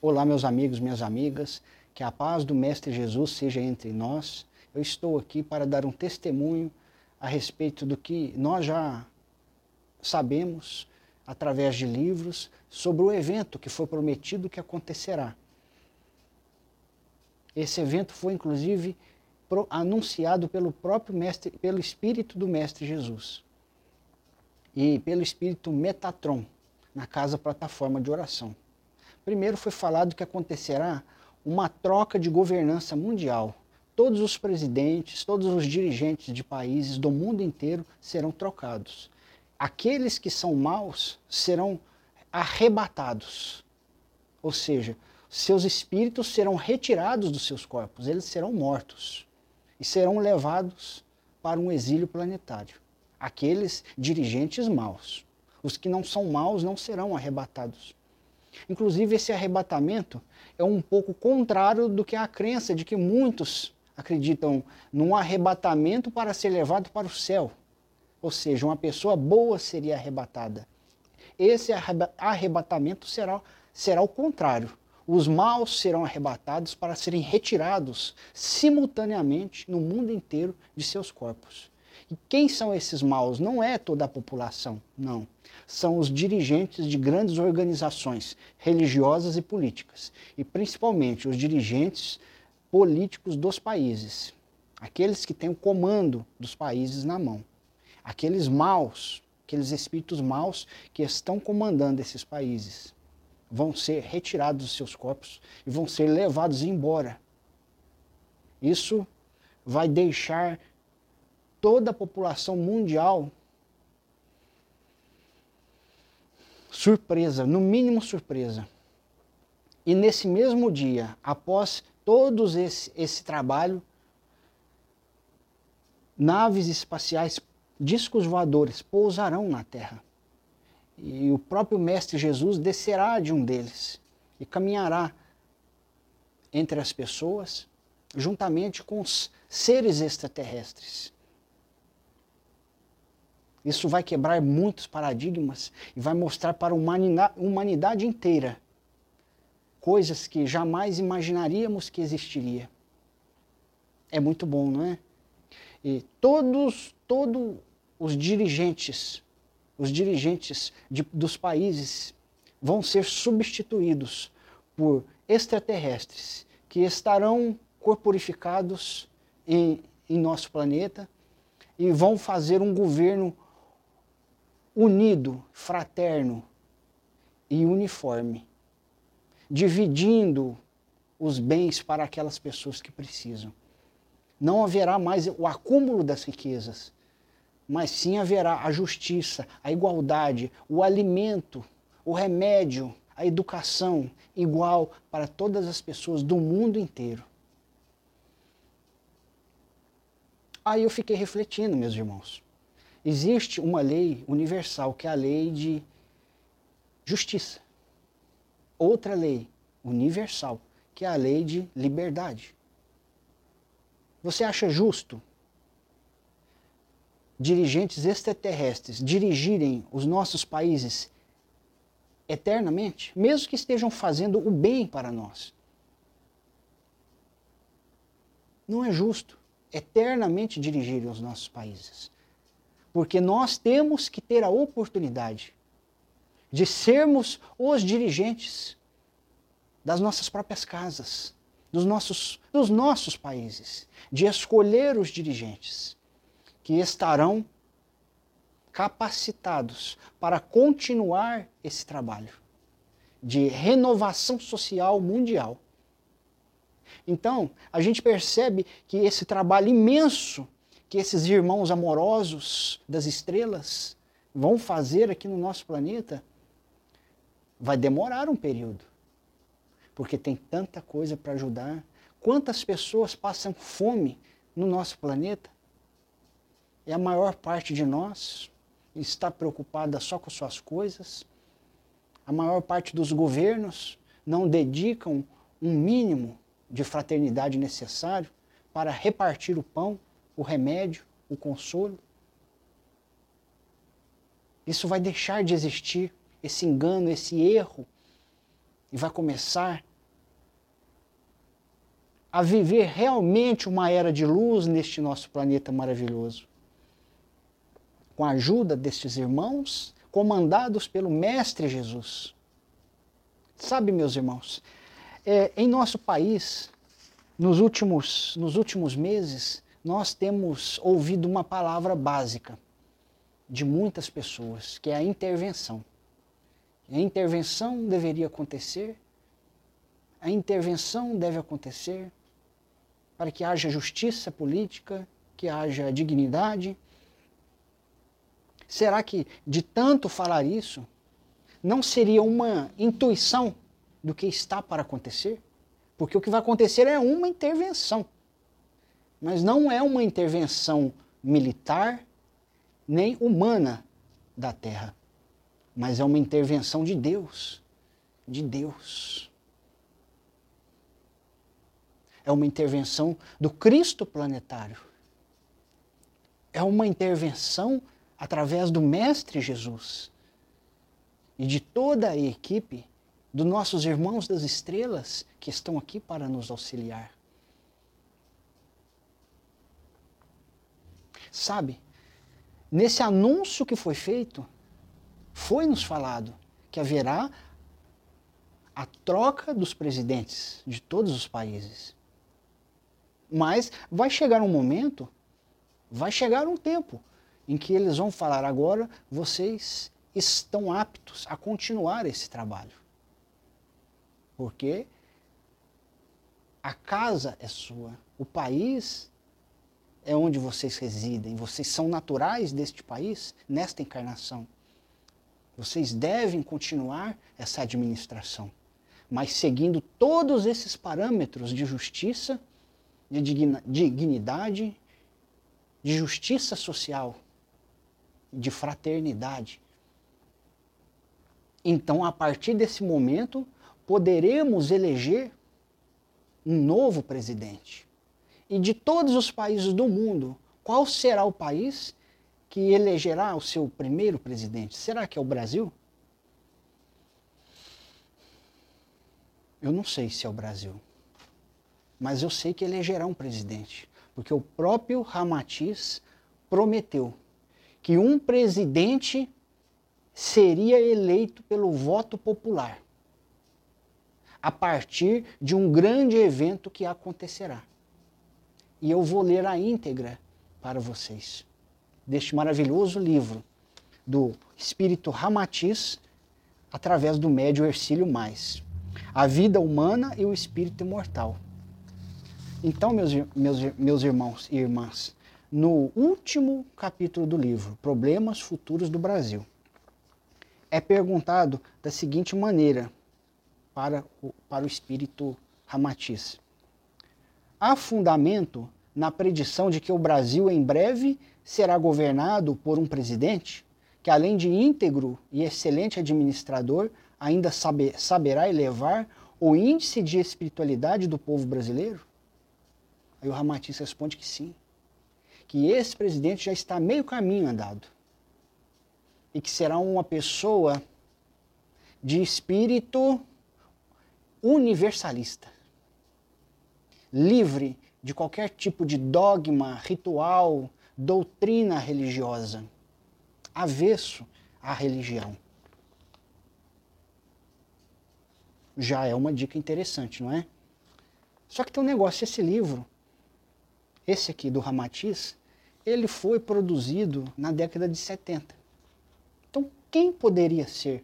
Olá, meus amigos, minhas amigas, que a paz do Mestre Jesus seja entre nós. Eu estou aqui para dar um testemunho a respeito do que nós já sabemos através de livros sobre o evento que foi prometido que acontecerá. Esse evento foi inclusive anunciado pelo próprio mestre, pelo espírito do mestre Jesus e pelo espírito Metatron na casa plataforma de oração. Primeiro foi falado que acontecerá uma troca de governança mundial. Todos os presidentes, todos os dirigentes de países do mundo inteiro serão trocados. Aqueles que são maus serão arrebatados. Ou seja, seus espíritos serão retirados dos seus corpos, eles serão mortos e serão levados para um exílio planetário. Aqueles dirigentes maus. Os que não são maus não serão arrebatados. Inclusive, esse arrebatamento é um pouco contrário do que a crença de que muitos acreditam num arrebatamento para ser levado para o céu. Ou seja, uma pessoa boa seria arrebatada. Esse arrebatamento será, será o contrário. Os maus serão arrebatados para serem retirados simultaneamente no mundo inteiro de seus corpos. E quem são esses maus? Não é toda a população, não. São os dirigentes de grandes organizações religiosas e políticas, e principalmente os dirigentes políticos dos países, aqueles que têm o comando dos países na mão. Aqueles maus, aqueles espíritos maus que estão comandando esses países, vão ser retirados dos seus corpos e vão ser levados embora. Isso vai deixar toda a população mundial surpresa, no mínimo surpresa. E nesse mesmo dia, após todos esse, esse trabalho, naves espaciais, discos voadores pousarão na Terra. E o próprio Mestre Jesus descerá de um deles e caminhará entre as pessoas, juntamente com os seres extraterrestres. Isso vai quebrar muitos paradigmas e vai mostrar para a humanidade inteira coisas que jamais imaginaríamos que existiria. É muito bom, não é? E todos, todos os dirigentes, os dirigentes de, dos países vão ser substituídos por extraterrestres que estarão corporificados em, em nosso planeta e vão fazer um governo unido, fraterno e uniforme, dividindo os bens para aquelas pessoas que precisam. Não haverá mais o acúmulo das riquezas, mas sim haverá a justiça, a igualdade, o alimento, o remédio, a educação igual para todas as pessoas do mundo inteiro. Aí eu fiquei refletindo, meus irmãos. Existe uma lei universal, que é a lei de justiça. Outra lei universal, que é a lei de liberdade. Você acha justo dirigentes extraterrestres dirigirem os nossos países eternamente, mesmo que estejam fazendo o bem para nós? Não é justo eternamente dirigirem os nossos países. Porque nós temos que ter a oportunidade de sermos os dirigentes das nossas próprias casas, dos nossos, dos nossos países, de escolher os dirigentes que estarão capacitados para continuar esse trabalho de renovação social mundial. Então, a gente percebe que esse trabalho imenso que esses irmãos amorosos das estrelas vão fazer aqui no nosso planeta, vai demorar um período. Porque tem tanta coisa para ajudar. Quantas pessoas passam fome no nosso planeta? E a maior parte de nós está preocupada só com suas coisas. A maior parte dos governos não dedicam um mínimo de fraternidade necessário para repartir o pão o remédio, o consolo. Isso vai deixar de existir, esse engano, esse erro, e vai começar a viver realmente uma era de luz neste nosso planeta maravilhoso. Com a ajuda destes irmãos, comandados pelo Mestre Jesus. Sabe, meus irmãos, é, em nosso país, nos últimos, nos últimos meses, nós temos ouvido uma palavra básica de muitas pessoas, que é a intervenção. A intervenção deveria acontecer, a intervenção deve acontecer para que haja justiça política, que haja dignidade. Será que de tanto falar isso, não seria uma intuição do que está para acontecer? Porque o que vai acontecer é uma intervenção. Mas não é uma intervenção militar nem humana da terra, mas é uma intervenção de Deus. De Deus. É uma intervenção do Cristo planetário. É uma intervenção através do Mestre Jesus e de toda a equipe dos nossos irmãos das estrelas que estão aqui para nos auxiliar. Sabe, nesse anúncio que foi feito, foi nos falado que haverá a troca dos presidentes de todos os países. Mas vai chegar um momento, vai chegar um tempo em que eles vão falar agora, vocês estão aptos a continuar esse trabalho. Porque a casa é sua, o país é onde vocês residem, vocês são naturais deste país, nesta encarnação. Vocês devem continuar essa administração, mas seguindo todos esses parâmetros de justiça, de dignidade, de justiça social, de fraternidade. Então, a partir desse momento, poderemos eleger um novo presidente. E de todos os países do mundo, qual será o país que elegerá o seu primeiro presidente? Será que é o Brasil? Eu não sei se é o Brasil, mas eu sei que elegerá um presidente, porque o próprio Ramatiz prometeu que um presidente seria eleito pelo voto popular a partir de um grande evento que acontecerá. E eu vou ler a íntegra para vocês deste maravilhoso livro do Espírito Ramatiz através do médio Ercílio Mais. A vida humana e o espírito imortal. Então, meus, meus, meus irmãos e irmãs, no último capítulo do livro, Problemas Futuros do Brasil, é perguntado da seguinte maneira para o, para o espírito Ramatiz. Há fundamento na predição de que o Brasil em breve será governado por um presidente que, além de íntegro e excelente administrador, ainda saber, saberá elevar o índice de espiritualidade do povo brasileiro? Aí o Ramatiz responde que sim, que esse presidente já está meio caminho andado e que será uma pessoa de espírito universalista, livre de qualquer tipo de dogma, ritual, doutrina religiosa, avesso à religião. Já é uma dica interessante, não é? Só que tem um negócio, esse livro, esse aqui do Ramatiz, ele foi produzido na década de 70. Então, quem poderia ser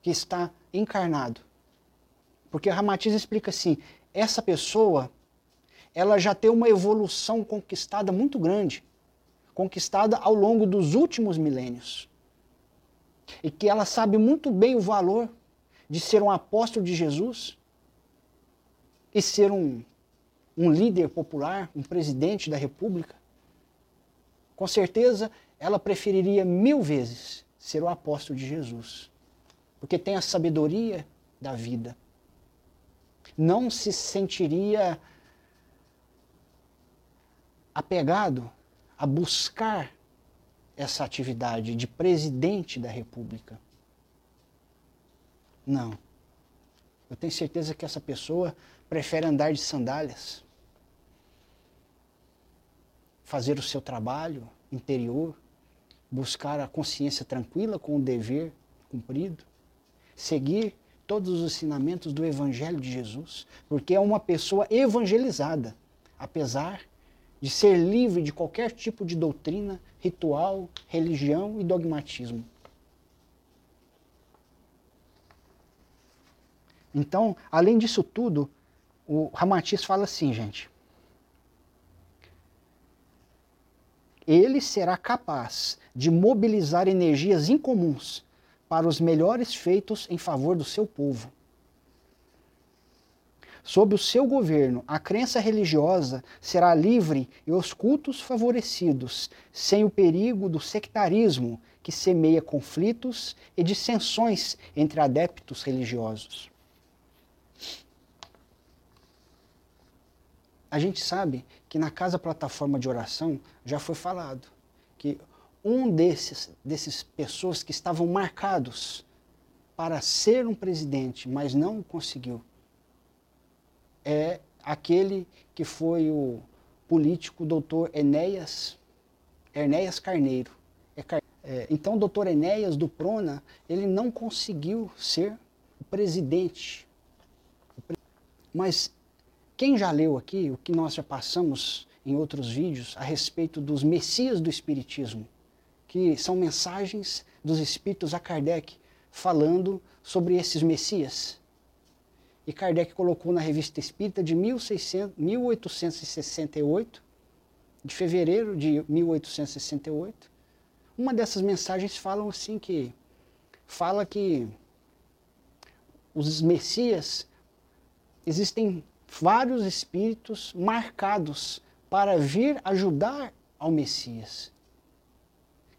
que está encarnado porque Ramatiz explica assim: essa pessoa ela já tem uma evolução conquistada muito grande, conquistada ao longo dos últimos milênios. E que ela sabe muito bem o valor de ser um apóstolo de Jesus e ser um, um líder popular, um presidente da república. Com certeza, ela preferiria mil vezes ser o apóstolo de Jesus, porque tem a sabedoria da vida não se sentiria apegado a buscar essa atividade de presidente da República. Não. Eu tenho certeza que essa pessoa prefere andar de sandálias, fazer o seu trabalho interior, buscar a consciência tranquila com o dever cumprido, seguir todos os ensinamentos do Evangelho de Jesus, porque é uma pessoa evangelizada, apesar de ser livre de qualquer tipo de doutrina, ritual, religião e dogmatismo. Então, além disso tudo, o Ramatiz fala assim, gente. Ele será capaz de mobilizar energias incomuns para os melhores feitos em favor do seu povo. Sob o seu governo, a crença religiosa será livre e os cultos favorecidos, sem o perigo do sectarismo que semeia conflitos e dissensões entre adeptos religiosos. A gente sabe que na casa plataforma de oração já foi falado que um desses, desses pessoas que estavam marcados para ser um presidente, mas não conseguiu, é aquele que foi o político doutor Enéas, Enéas Carneiro. É, é, então, o doutor Enéas do Prona, ele não conseguiu ser o presidente. Mas quem já leu aqui o que nós já passamos em outros vídeos a respeito dos Messias do Espiritismo, que são mensagens dos Espíritos a Kardec falando sobre esses Messias. E Kardec colocou na Revista Espírita de 1600, 1868, de fevereiro de 1868, uma dessas mensagens falam assim que fala que os Messias existem vários espíritos marcados para vir ajudar ao Messias.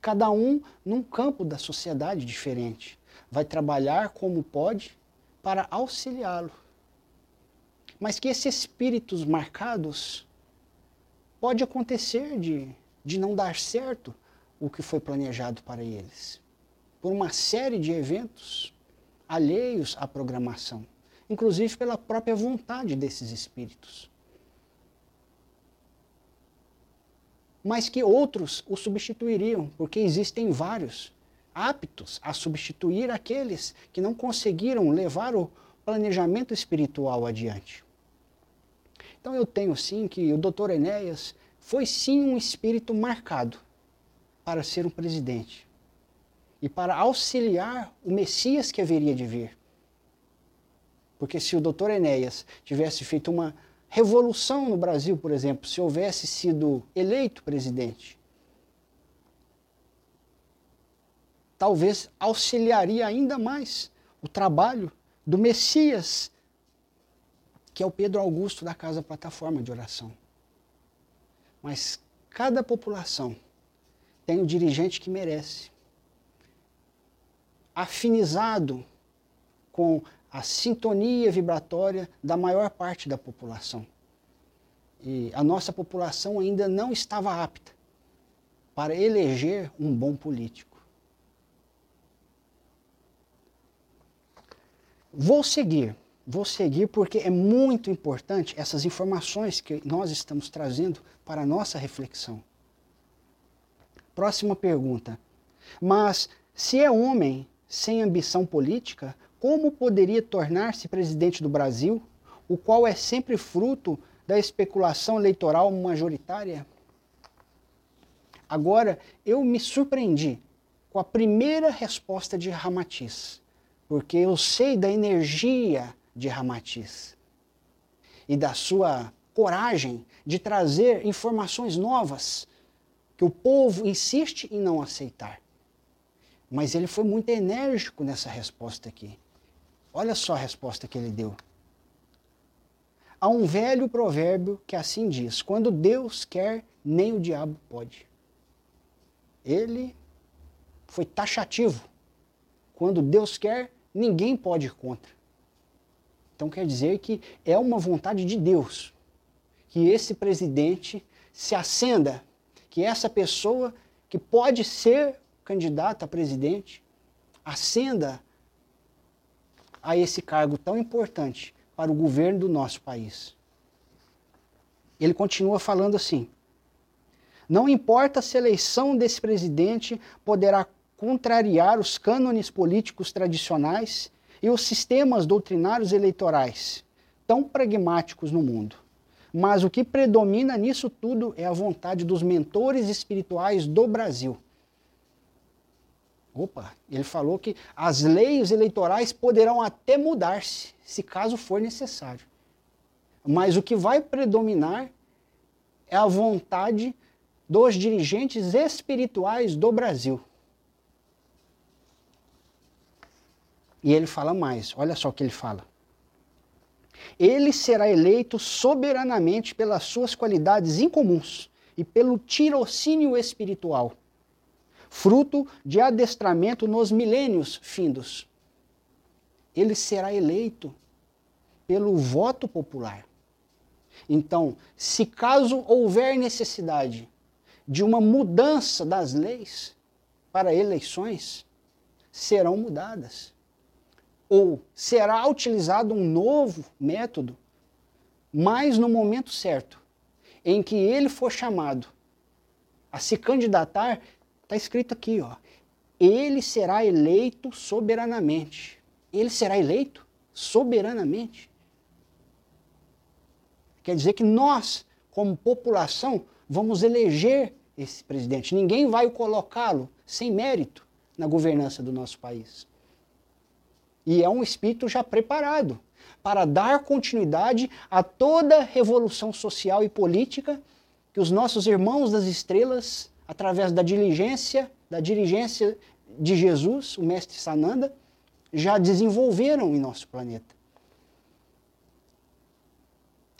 Cada um num campo da sociedade diferente. Vai trabalhar como pode para auxiliá-lo. Mas que esses espíritos marcados pode acontecer de, de não dar certo o que foi planejado para eles. Por uma série de eventos alheios à programação inclusive pela própria vontade desses espíritos. Mas que outros o substituiriam, porque existem vários aptos a substituir aqueles que não conseguiram levar o planejamento espiritual adiante. Então eu tenho sim que o Dr. Enéas foi sim um espírito marcado para ser um presidente e para auxiliar o Messias que haveria de vir. Porque se o doutor Enéas tivesse feito uma revolução no Brasil, por exemplo, se houvesse sido eleito presidente, talvez auxiliaria ainda mais o trabalho do Messias, que é o Pedro Augusto da Casa Plataforma de Oração. Mas cada população tem o dirigente que merece. Afinizado com a sintonia vibratória da maior parte da população. E a nossa população ainda não estava apta para eleger um bom político. Vou seguir, vou seguir porque é muito importante essas informações que nós estamos trazendo para a nossa reflexão. Próxima pergunta. Mas se é homem sem ambição política, como poderia tornar-se presidente do Brasil, o qual é sempre fruto da especulação eleitoral majoritária? Agora, eu me surpreendi com a primeira resposta de Ramatiz, porque eu sei da energia de Ramatiz e da sua coragem de trazer informações novas que o povo insiste em não aceitar. Mas ele foi muito enérgico nessa resposta aqui. Olha só a resposta que ele deu. Há um velho provérbio que assim diz: quando Deus quer, nem o diabo pode. Ele foi taxativo. Quando Deus quer, ninguém pode ir contra. Então quer dizer que é uma vontade de Deus que esse presidente se acenda, que essa pessoa que pode ser candidata a presidente acenda a esse cargo tão importante para o governo do nosso país. Ele continua falando assim: Não importa se a eleição desse presidente poderá contrariar os cânones políticos tradicionais e os sistemas doutrinários eleitorais, tão pragmáticos no mundo. Mas o que predomina nisso tudo é a vontade dos mentores espirituais do Brasil. Opa, ele falou que as leis eleitorais poderão até mudar-se, se caso for necessário. Mas o que vai predominar é a vontade dos dirigentes espirituais do Brasil. E ele fala mais, olha só o que ele fala. Ele será eleito soberanamente pelas suas qualidades incomuns e pelo tirocínio espiritual, fruto de adestramento nos milênios findos. Ele será eleito pelo voto popular. Então, se caso houver necessidade de uma mudança das leis para eleições, serão mudadas ou será utilizado um novo método, mas no momento certo, em que ele for chamado a se candidatar, está escrito aqui, ó, ele será eleito soberanamente. Ele será eleito soberanamente. Quer dizer que nós, como população, vamos eleger esse presidente. Ninguém vai colocá-lo sem mérito na governança do nosso país. E é um espírito já preparado para dar continuidade a toda revolução social e política que os nossos irmãos das estrelas, através da diligência, da dirigência de Jesus, o mestre Sananda, já desenvolveram em nosso planeta.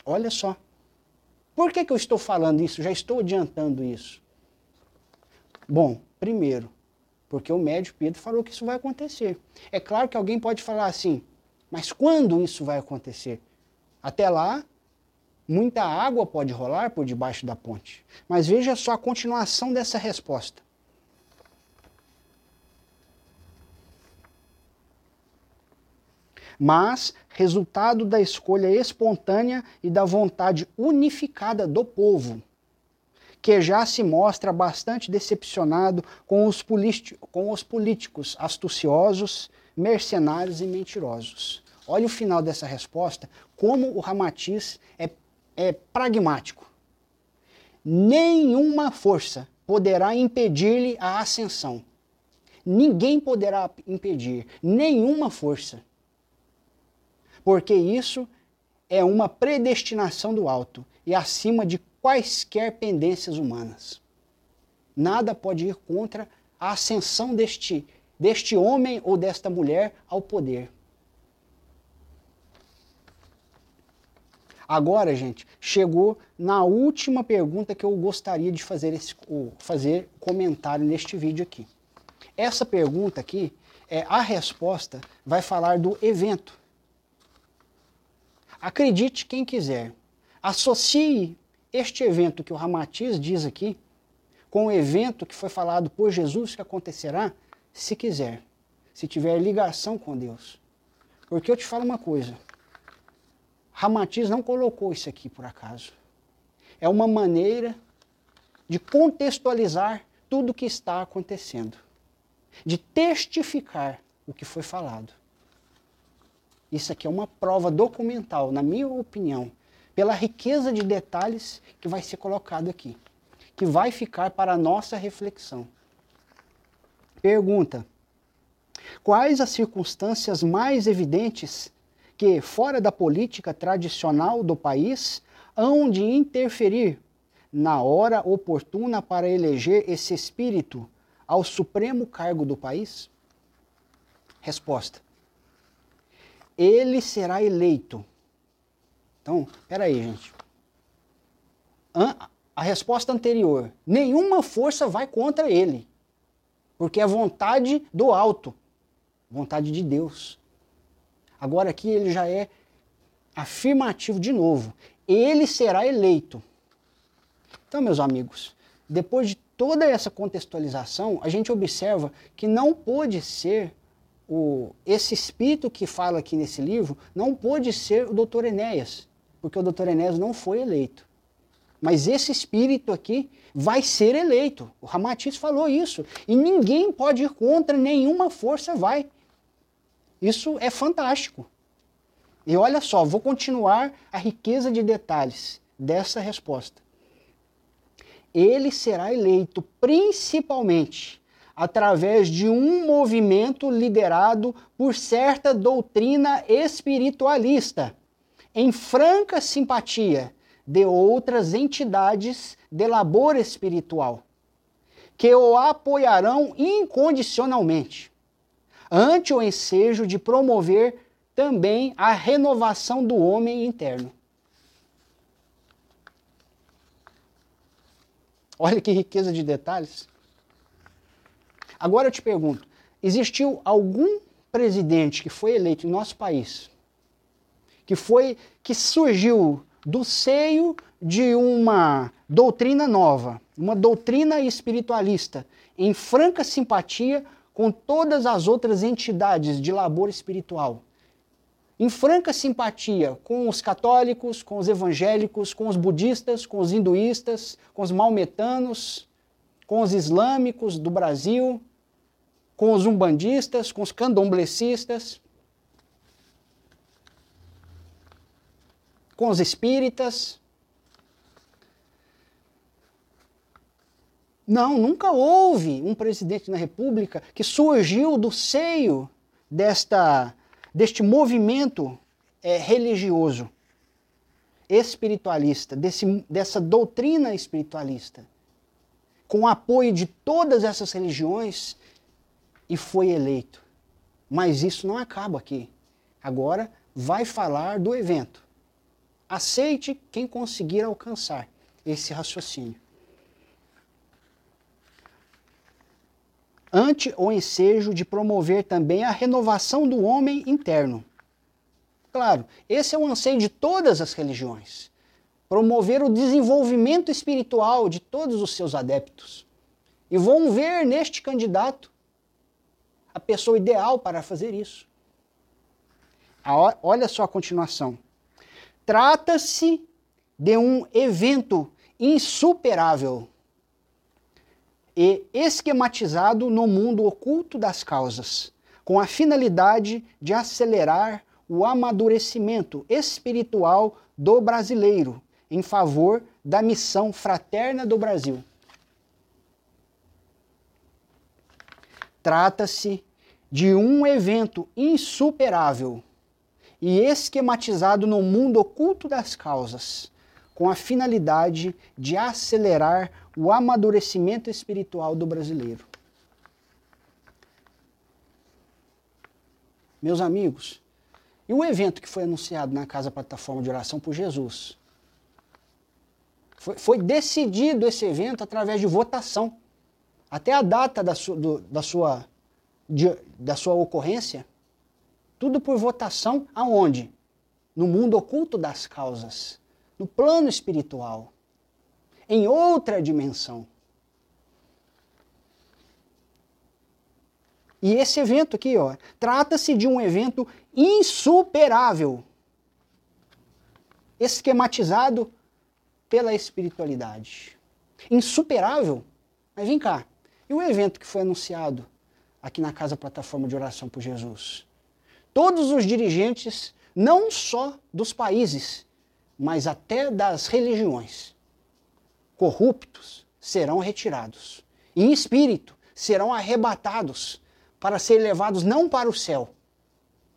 Olha só. Por que, que eu estou falando isso? Já estou adiantando isso. Bom, primeiro, porque o médio Pedro falou que isso vai acontecer. É claro que alguém pode falar assim, mas quando isso vai acontecer? Até lá, muita água pode rolar por debaixo da ponte. Mas veja só a continuação dessa resposta. Mas resultado da escolha espontânea e da vontade unificada do povo que já se mostra bastante decepcionado com os, com os políticos astuciosos, mercenários e mentirosos. Olha o final dessa resposta, como o Ramatiz é, é pragmático. Nenhuma força poderá impedir-lhe a ascensão. Ninguém poderá impedir, nenhuma força. Porque isso é uma predestinação do alto e acima de quaisquer pendências humanas. Nada pode ir contra a ascensão deste, deste homem ou desta mulher ao poder. Agora, gente, chegou na última pergunta que eu gostaria de fazer, esse, fazer comentário neste vídeo aqui. Essa pergunta aqui, é, a resposta vai falar do evento. Acredite quem quiser. Associe este evento que o Ramatiz diz aqui, com o evento que foi falado por Jesus que acontecerá, se quiser, se tiver ligação com Deus. Porque eu te falo uma coisa, Ramatiz não colocou isso aqui por acaso. É uma maneira de contextualizar tudo o que está acontecendo, de testificar o que foi falado. Isso aqui é uma prova documental, na minha opinião, pela riqueza de detalhes que vai ser colocado aqui, que vai ficar para a nossa reflexão. Pergunta: Quais as circunstâncias mais evidentes que, fora da política tradicional do país, hão de interferir na hora oportuna para eleger esse espírito ao supremo cargo do país? Resposta: Ele será eleito então, peraí, gente. A resposta anterior, nenhuma força vai contra ele, porque é vontade do alto, vontade de Deus. Agora aqui ele já é afirmativo de novo. Ele será eleito. Então, meus amigos, depois de toda essa contextualização, a gente observa que não pode ser o, esse espírito que fala aqui nesse livro não pôde ser o doutor Enéas, porque o doutor Enéas não foi eleito. Mas esse espírito aqui vai ser eleito. O Ramatiz falou isso. E ninguém pode ir contra, nenhuma força vai. Isso é fantástico. E olha só, vou continuar a riqueza de detalhes dessa resposta. Ele será eleito principalmente através de um movimento liderado por certa doutrina espiritualista, em franca simpatia de outras entidades de labor espiritual, que o apoiarão incondicionalmente, ante o ensejo de promover também a renovação do homem interno. Olha que riqueza de detalhes. Agora eu te pergunto: existiu algum presidente que foi eleito em nosso país, que foi que surgiu do seio de uma doutrina nova, uma doutrina espiritualista, em franca simpatia com todas as outras entidades de labor espiritual. Em franca simpatia com os católicos, com os evangélicos, com os budistas, com os hinduístas, com os maometanos, com os islâmicos do Brasil, com os umbandistas, com os candomblecistas, com os espíritas. Não, nunca houve um presidente da República que surgiu do seio desta, deste movimento é, religioso, espiritualista, desse, dessa doutrina espiritualista, com o apoio de todas essas religiões e foi eleito. Mas isso não acaba aqui. Agora vai falar do evento. Aceite quem conseguir alcançar esse raciocínio. Ante o ensejo de promover também a renovação do homem interno. Claro, esse é o anseio de todas as religiões. Promover o desenvolvimento espiritual de todos os seus adeptos. E vão ver neste candidato a pessoa ideal para fazer isso. Olha só a continuação. Trata-se de um evento insuperável e esquematizado no mundo oculto das causas, com a finalidade de acelerar o amadurecimento espiritual do brasileiro em favor da missão fraterna do Brasil. Trata-se de um evento insuperável e esquematizado no mundo oculto das causas, com a finalidade de acelerar o amadurecimento espiritual do brasileiro. Meus amigos, e o evento que foi anunciado na Casa Plataforma de Oração por Jesus? Foi, foi decidido esse evento através de votação. Até a data da, su, do, da, sua, de, da sua ocorrência tudo por votação aonde? No mundo oculto das causas, no plano espiritual, em outra dimensão. E esse evento aqui, ó, trata-se de um evento insuperável, esquematizado pela espiritualidade. Insuperável? Mas vem cá, e o evento que foi anunciado aqui na Casa Plataforma de Oração por Jesus? todos os dirigentes, não só dos países, mas até das religiões, corruptos serão retirados. Em espírito serão arrebatados para serem levados não para o céu,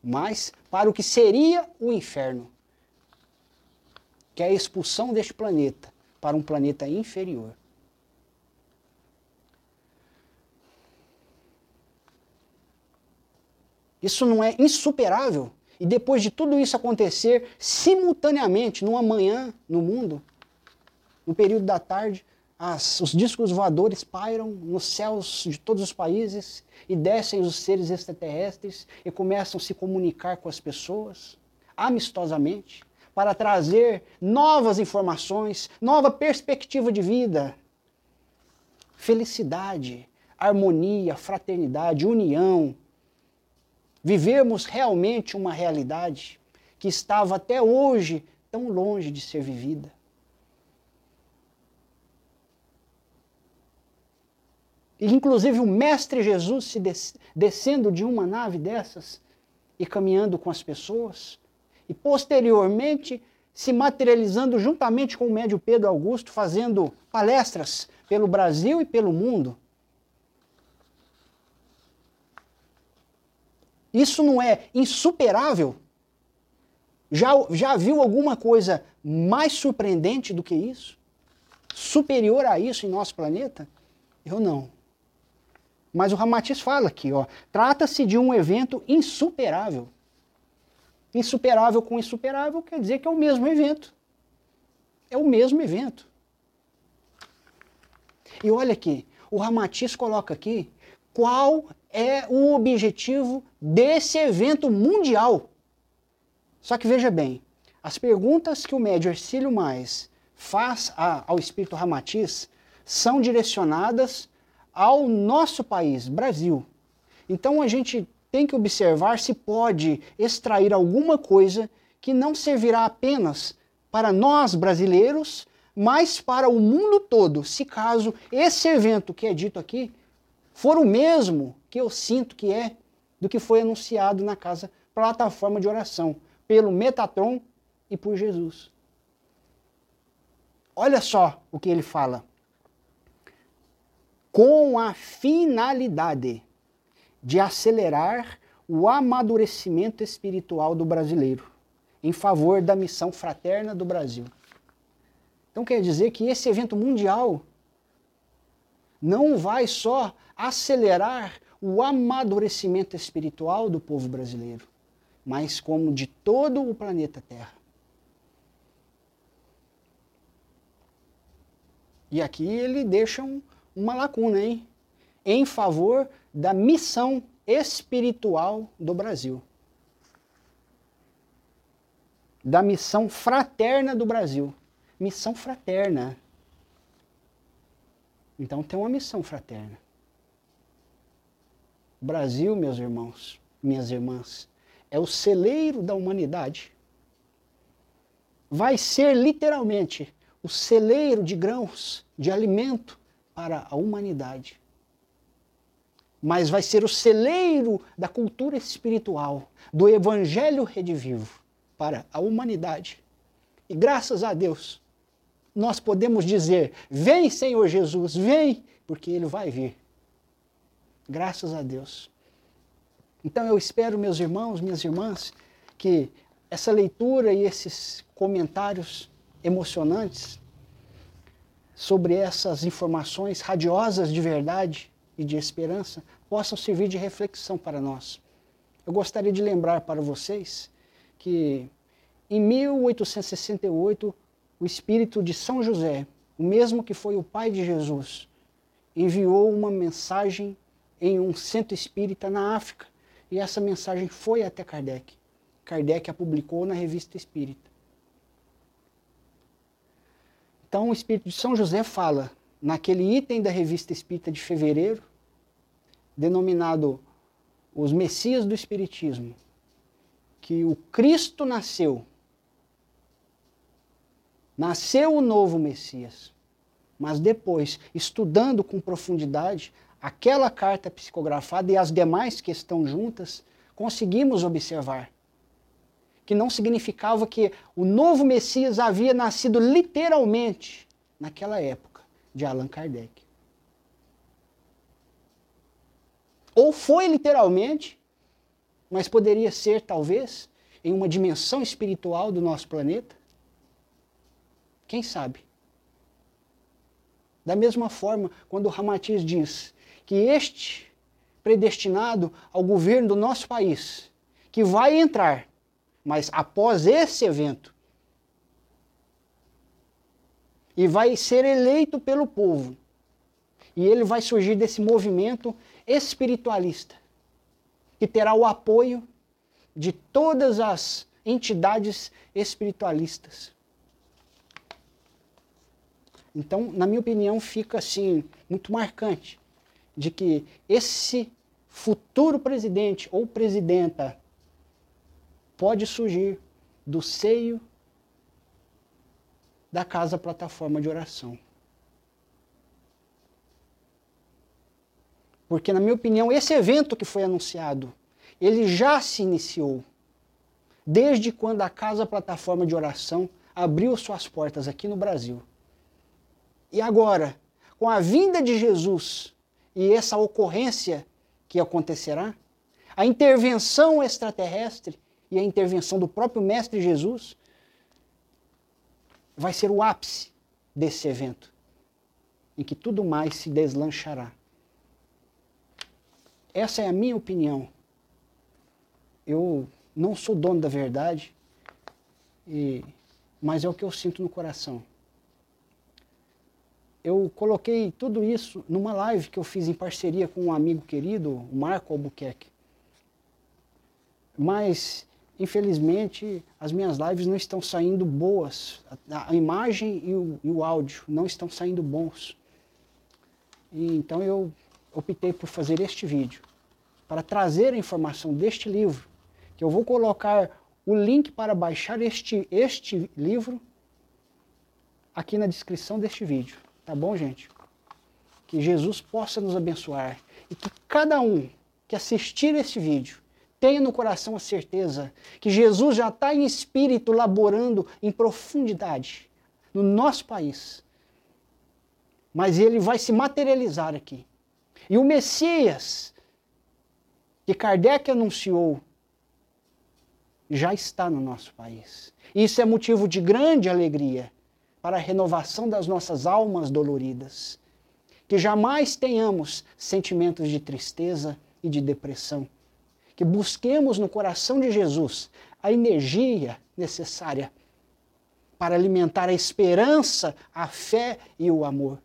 mas para o que seria o inferno, que é a expulsão deste planeta para um planeta inferior. Isso não é insuperável? E depois de tudo isso acontecer simultaneamente, numa manhã no mundo, no período da tarde, as, os discos voadores pairam nos céus de todos os países e descem os seres extraterrestres e começam a se comunicar com as pessoas amistosamente para trazer novas informações, nova perspectiva de vida, felicidade, harmonia, fraternidade, união, vivemos realmente uma realidade que estava até hoje tão longe de ser vivida. Inclusive o Mestre Jesus se des descendo de uma nave dessas e caminhando com as pessoas, e posteriormente se materializando juntamente com o médio Pedro Augusto, fazendo palestras pelo Brasil e pelo mundo. Isso não é insuperável? Já, já viu alguma coisa mais surpreendente do que isso? Superior a isso em nosso planeta? Eu não. Mas o Ramatiz fala aqui, ó, trata-se de um evento insuperável. Insuperável com insuperável quer dizer que é o mesmo evento. É o mesmo evento. E olha aqui, o Ramatiz coloca aqui qual é o objetivo desse evento mundial. Só que veja bem, as perguntas que o médio Ercílio Mais faz a, ao Espírito Ramatiz são direcionadas ao nosso país, Brasil. Então a gente tem que observar se pode extrair alguma coisa que não servirá apenas para nós brasileiros, mas para o mundo todo, se caso esse evento que é dito aqui for o mesmo que eu sinto que é do que foi anunciado na casa plataforma de oração, pelo Metatron e por Jesus. Olha só o que ele fala com a finalidade de acelerar o amadurecimento espiritual do brasileiro em favor da missão fraterna do Brasil. Então quer dizer que esse evento mundial não vai só acelerar o amadurecimento espiritual do povo brasileiro, mas como de todo o planeta Terra. E aqui ele deixa um, uma lacuna, hein? Em favor da missão espiritual do Brasil. Da missão fraterna do Brasil. Missão fraterna. Então tem uma missão fraterna. Brasil, meus irmãos, minhas irmãs, é o celeiro da humanidade. Vai ser literalmente o celeiro de grãos, de alimento para a humanidade. Mas vai ser o celeiro da cultura espiritual, do evangelho redivivo para a humanidade. E graças a Deus, nós podemos dizer: Vem, Senhor Jesus, vem, porque Ele vai vir. Graças a Deus. Então eu espero, meus irmãos, minhas irmãs, que essa leitura e esses comentários emocionantes sobre essas informações radiosas de verdade e de esperança possam servir de reflexão para nós. Eu gostaria de lembrar para vocês que em 1868 o espírito de São José, o mesmo que foi o pai de Jesus, enviou uma mensagem em um centro espírita na África e essa mensagem foi até Kardec. Kardec a publicou na Revista Espírita. Então, o Espírito de São José fala naquele item da revista Espírita de fevereiro, denominado Os Messias do Espiritismo, que o Cristo nasceu. Nasceu o novo Messias. Mas depois, estudando com profundidade aquela carta psicografada e as demais que estão juntas, conseguimos observar que não significava que o novo Messias havia nascido literalmente naquela época de Allan Kardec. Ou foi literalmente, mas poderia ser talvez em uma dimensão espiritual do nosso planeta. Quem sabe? Da mesma forma, quando Ramatiz diz que este predestinado ao governo do nosso país, que vai entrar mas após esse evento. E vai ser eleito pelo povo. E ele vai surgir desse movimento espiritualista, que terá o apoio de todas as entidades espiritualistas. Então, na minha opinião, fica assim muito marcante de que esse futuro presidente ou presidenta pode surgir do seio da casa plataforma de oração. Porque, na minha opinião, esse evento que foi anunciado, ele já se iniciou. Desde quando a casa plataforma de oração abriu suas portas aqui no Brasil. E agora, com a vinda de Jesus e essa ocorrência que acontecerá, a intervenção extraterrestre e a intervenção do próprio Mestre Jesus vai ser o ápice desse evento, em que tudo mais se deslanchará. Essa é a minha opinião. Eu não sou dono da verdade, e, mas é o que eu sinto no coração. Eu coloquei tudo isso numa live que eu fiz em parceria com um amigo querido, o Marco Albuquerque. Mas infelizmente, as minhas lives não estão saindo boas. A, a imagem e o, e o, áudio não estão saindo bons. E, então eu optei por fazer este vídeo para trazer a informação deste livro, que eu vou colocar o link para baixar este, este livro aqui na descrição deste vídeo. Tá bom, gente? Que Jesus possa nos abençoar e que cada um que assistir este vídeo Tenha no coração a certeza que Jesus já está em espírito laborando em profundidade no nosso país. Mas ele vai se materializar aqui. E o Messias que Kardec anunciou já está no nosso país. Isso é motivo de grande alegria para a renovação das nossas almas doloridas. Que jamais tenhamos sentimentos de tristeza e de depressão que busquemos no coração de Jesus a energia necessária para alimentar a esperança, a fé e o amor,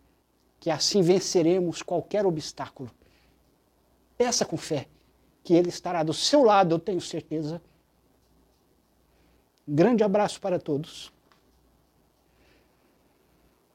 que assim venceremos qualquer obstáculo. Peça com fé, que Ele estará do seu lado, eu tenho certeza. grande abraço para todos.